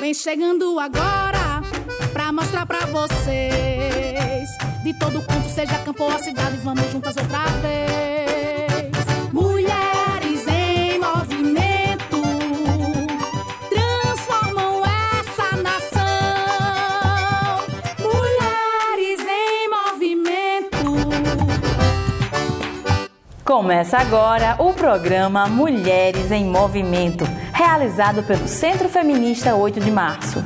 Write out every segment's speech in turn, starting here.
Vem chegando agora pra mostrar pra vocês. De todo canto, seja campo ou a cidade, vamos juntas outra vez. Mulheres em movimento transformam essa nação. Mulheres em movimento. Começa agora o programa Mulheres em Movimento, realizado pelo Centro Feminista 8 de Março.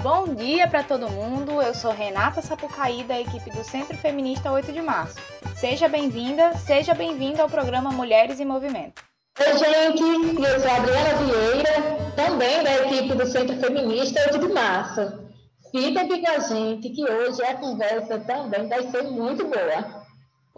Bom dia para todo mundo. Eu sou Renata Sapucaí da equipe do Centro Feminista 8 de Março. Seja bem-vinda, seja bem-vindo ao programa Mulheres em Movimento. Oi, gente, eu sou a Adriana Vieira, também da equipe do Centro Feminista 8 de Março. Fica aqui com a gente que hoje a conversa também vai ser muito boa.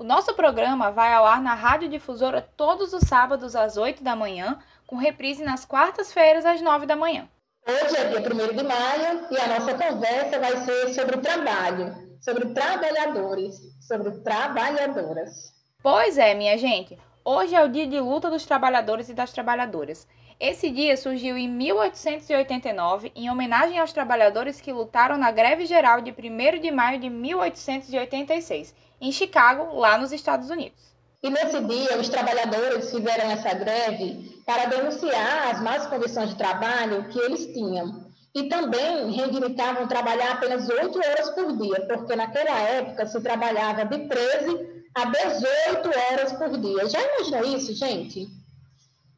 O nosso programa vai ao ar na Rádio Difusora todos os sábados às 8 da manhã, com reprise nas quartas-feiras às 9 da manhã. Hoje é dia 1 de maio e a nossa conversa vai ser sobre o trabalho, sobre trabalhadores, sobre trabalhadoras. Pois é, minha gente. Hoje é o dia de luta dos trabalhadores e das trabalhadoras. Esse dia surgiu em 1889 em homenagem aos trabalhadores que lutaram na greve geral de 1 de maio de 1886, em Chicago, lá nos Estados Unidos. E nesse dia, os trabalhadores fizeram essa greve para denunciar as más condições de trabalho que eles tinham. E também reivindicavam trabalhar apenas 8 horas por dia, porque naquela época se trabalhava de 13 a 18 horas por dia. Já imaginou isso, gente?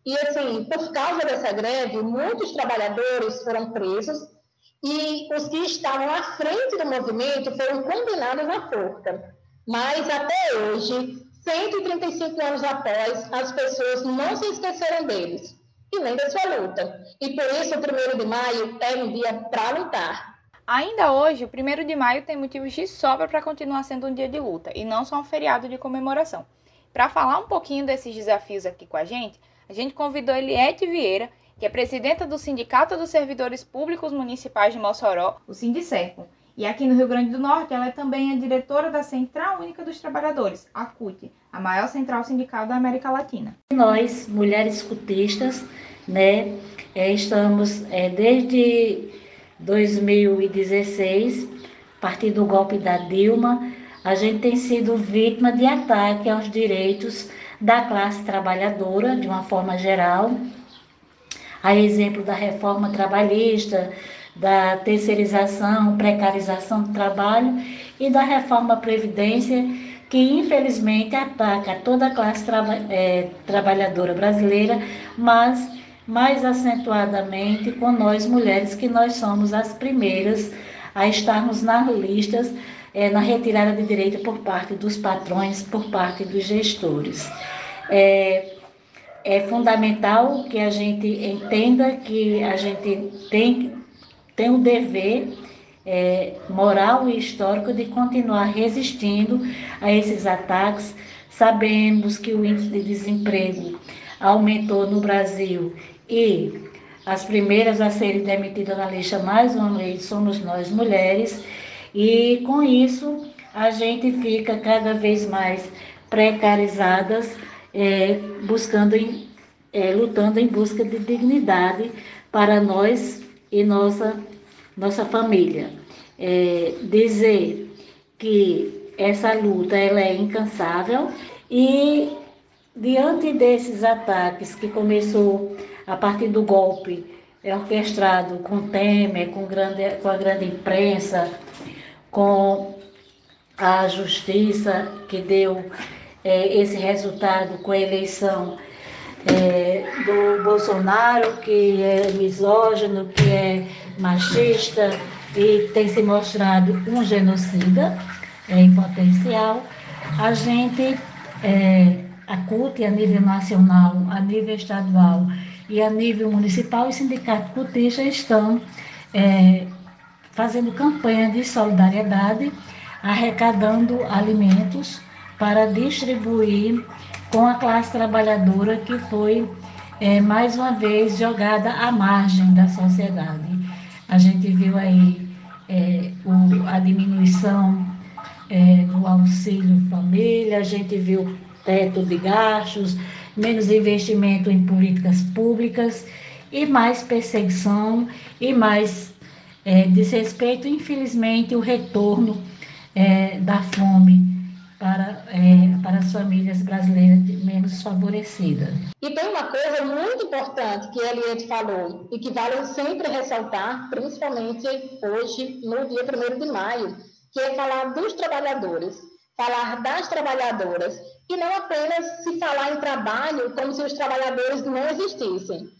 E assim, por causa dessa greve, muitos trabalhadores foram presos e os que estavam à frente do movimento foram condenados à forca. Mas até hoje, 135 anos após, as pessoas não se esqueceram deles e nem da sua luta. E por isso, o 1 de maio é um dia para lutar. Ainda hoje, o 1 de maio tem motivos de sobra para continuar sendo um dia de luta e não só um feriado de comemoração. Para falar um pouquinho desses desafios aqui com a gente, a gente convidou Eliette Vieira, que é presidenta do Sindicato dos Servidores Públicos Municipais de Mossoró, o Sindicerpo. E aqui no Rio Grande do Norte, ela é também a diretora da Central Única dos Trabalhadores, a CUT, a maior central sindical da América Latina. Nós, mulheres cutistas, né, estamos é, desde 2016, a partir do golpe da Dilma, a gente tem sido vítima de ataque aos direitos da classe trabalhadora, de uma forma geral, a exemplo da reforma trabalhista, da terceirização, precarização do trabalho e da reforma Previdência, que infelizmente ataca toda a classe é, trabalhadora brasileira, mas mais acentuadamente com nós mulheres, que nós somos as primeiras a estarmos nas listas é, na retirada de direito por parte dos patrões, por parte dos gestores. É, é fundamental que a gente entenda que a gente tem, tem o dever é, moral e histórico de continuar resistindo a esses ataques. Sabemos que o índice de desemprego aumentou no Brasil e as primeiras a serem demitidas na lista, mais uma vez, somos nós mulheres, e com isso a gente fica cada vez mais precarizadas, é, buscando, em, é, lutando em busca de dignidade para nós e nossa, nossa família. É, dizer que essa luta ela é incansável e diante desses ataques que começou a partir do golpe é orquestrado com Temer, com, grande, com a grande imprensa, com a justiça que deu é, esse resultado com a eleição é, do Bolsonaro, que é misógino, que é machista e tem se mostrado um genocida é, em potencial, a gente, é, a CUT, a nível nacional, a nível estadual e a nível municipal, os sindicatos cultistas estão é, fazendo campanha de solidariedade, arrecadando alimentos para distribuir com a classe trabalhadora que foi é, mais uma vez jogada à margem da sociedade. A gente viu aí é, o, a diminuição é, do auxílio família, a gente viu teto de gastos, menos investimento em políticas públicas e mais perseguição e mais é, desrespeito, infelizmente, o retorno é, da fome para, é, para as famílias brasileiras menos favorecidas. E tem uma coisa muito importante que a Eliette falou e que vale sempre ressaltar, principalmente hoje, no dia 1 de maio, que é falar dos trabalhadores, falar das trabalhadoras, e não apenas se falar em trabalho como se os trabalhadores não existissem.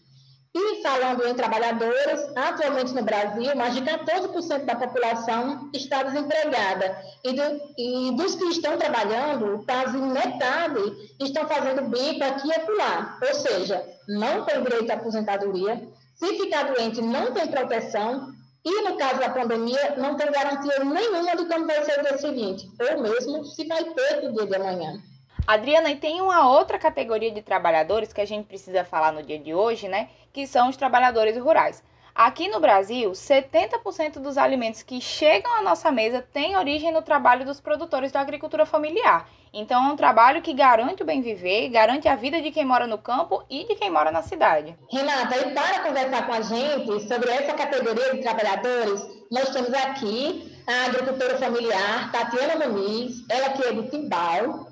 E falando em trabalhadores, atualmente no Brasil, mais de 14% da população está desempregada. E, do, e, dos que estão trabalhando, quase metade estão fazendo bico aqui e acolá. Ou seja, não tem direito à aposentadoria. Se ficar doente, não tem proteção. E no caso da pandemia, não tem garantia nenhuma de como vai ser o dia seguinte, ou mesmo se vai ter o dia de amanhã. Adriana, e tem uma outra categoria de trabalhadores que a gente precisa falar no dia de hoje, né? Que são os trabalhadores rurais. Aqui no Brasil, 70% dos alimentos que chegam à nossa mesa têm origem no trabalho dos produtores da agricultura familiar. Então, é um trabalho que garante o bem viver, garante a vida de quem mora no campo e de quem mora na cidade. Renata, e para conversar com a gente sobre essa categoria de trabalhadores, nós temos aqui a agricultora familiar Tatiana Muniz, ela que é de Timbal,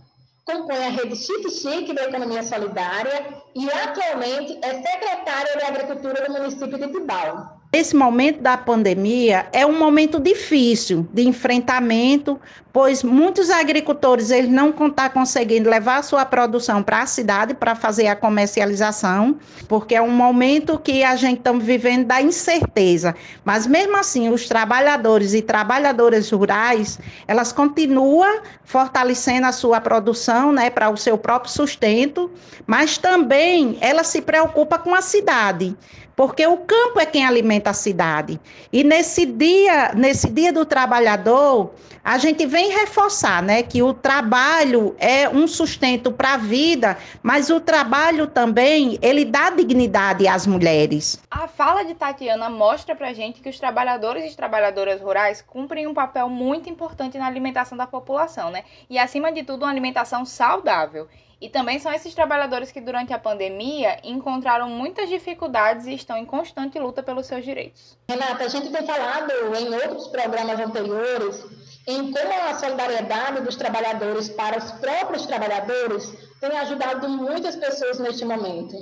compõe a rede Chique Chique da Economia Solidária e atualmente é secretária de Agricultura do município de Tibau. Esse momento da pandemia é um momento difícil de enfrentamento, pois muitos agricultores eles não estão conseguindo levar sua produção para a cidade para fazer a comercialização, porque é um momento que a gente está vivendo da incerteza. Mas mesmo assim, os trabalhadores e trabalhadoras rurais, elas continuam fortalecendo a sua produção, né, para o seu próprio sustento, mas também ela se preocupa com a cidade porque o campo é quem alimenta a cidade. E nesse dia, nesse dia do trabalhador, a gente vem reforçar, né, que o trabalho é um sustento para a vida, mas o trabalho também, ele dá dignidade às mulheres. A fala de Tatiana mostra pra gente que os trabalhadores e trabalhadoras rurais cumprem um papel muito importante na alimentação da população, né? E acima de tudo, uma alimentação saudável. E também são esses trabalhadores que, durante a pandemia, encontraram muitas dificuldades e estão em constante luta pelos seus direitos. Renata, a gente tem falado em outros programas anteriores em como a solidariedade dos trabalhadores para os próprios trabalhadores tem ajudado muitas pessoas neste momento.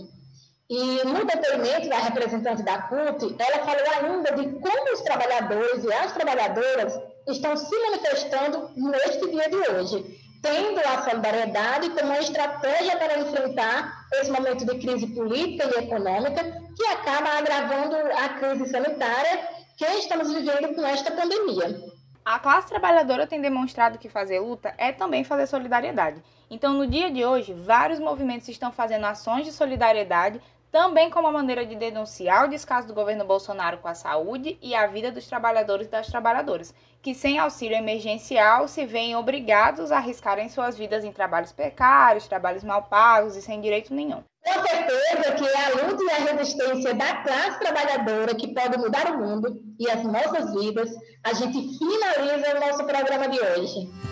E no depoimento da representante da CUT, ela falou ainda de como os trabalhadores e as trabalhadoras estão se manifestando neste dia de hoje tendo a solidariedade como uma estratégia para enfrentar esse momento de crise política e econômica que acaba agravando a crise sanitária que estamos vivendo com esta pandemia. A classe trabalhadora tem demonstrado que fazer luta é também fazer solidariedade. Então, no dia de hoje, vários movimentos estão fazendo ações de solidariedade, também como maneira de denunciar o descaso do governo Bolsonaro com a saúde e a vida dos trabalhadores e das trabalhadoras, que sem auxílio emergencial se veem obrigados a arriscarem suas vidas em trabalhos precários, trabalhos mal pagos e sem direito nenhum. Com certeza que é a luta e a resistência da classe trabalhadora que pode mudar o mundo e as nossas vidas. A gente finaliza o nosso programa de hoje.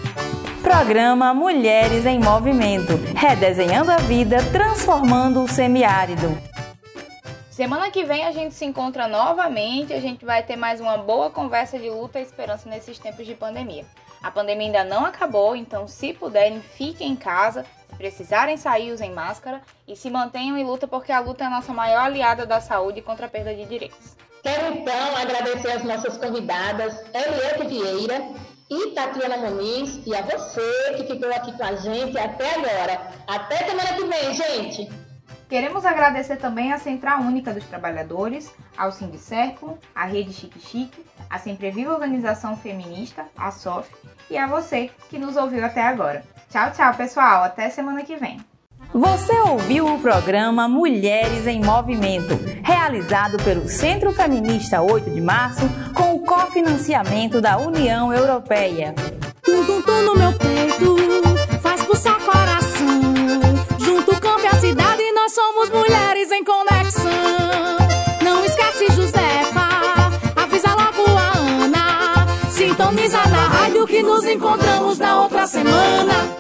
Programa Mulheres em Movimento, redesenhando a vida, transformando o semiárido. Semana que vem a gente se encontra novamente, a gente vai ter mais uma boa conversa de luta e esperança nesses tempos de pandemia. A pandemia ainda não acabou, então se puderem, fiquem em casa, se precisarem sair, usem máscara e se mantenham em luta porque a luta é a nossa maior aliada da saúde contra a perda de direitos. Quero então agradecer as nossas convidadas, Eliette Vieira e Tatiana Muniz, e a você que ficou aqui com a gente até agora. Até semana que vem, gente! Queremos agradecer também à Central Única dos Trabalhadores, ao Sindicérculo, à Rede Chique Chique, à Sempre Viva Organização Feminista, a SOF, e a você que nos ouviu até agora. Tchau, tchau, pessoal. Até semana que vem. Você ouviu o programa Mulheres em Movimento, realizado pelo Centro Feminista 8 de Março, com cofinanciamento da União Europeia. Tum, tum, tum no meu peito, faz pulsar coração. Junto o campo e a cidade, nós somos mulheres em conexão. Não esquece Josefa, avisa logo a Ana. Sintoniza na rádio que nos encontramos na outra semana.